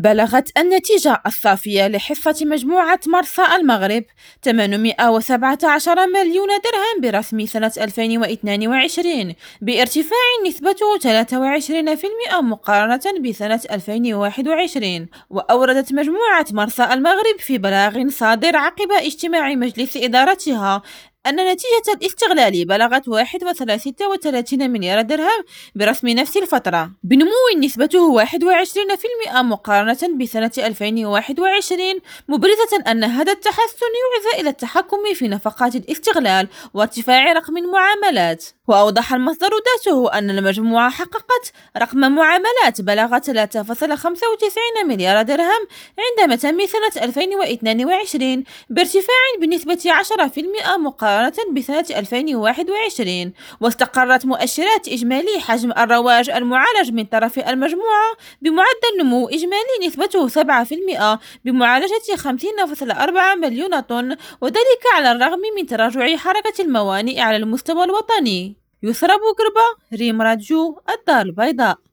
بلغت النتيجة الصافية لحصة مجموعة مرسى المغرب 817 مليون درهم برسم سنة 2022 بارتفاع نسبته 23% مقارنة بسنة 2021 وأوردت مجموعة مرسى المغرب في بلاغ صادر عقب اجتماع مجلس إدارتها أن نتيجة الاستغلال بلغت 1.36 مليار درهم برسم نفس الفترة. بنمو نسبته 21% مقارنة بسنة 2021 مبرزة أن هذا التحسن يعزى إلى التحكم في نفقات الاستغلال وارتفاع رقم المعاملات. وأوضح المصدر ذاته أن المجموعة حققت رقم معاملات بلغ 3.95 مليار درهم عند متم سنة 2022 بارتفاع بنسبة 10% مقارنة بسنة 2021 واستقرت مؤشرات إجمالي حجم الرواج المعالج من طرف المجموعة بمعدل نمو إجمالي نسبته 7% بمعالجة 50.4 مليون طن وذلك على الرغم من تراجع حركة الموانئ على المستوى الوطني. يسرى بوقربة ريم راديو الدار البيضاء.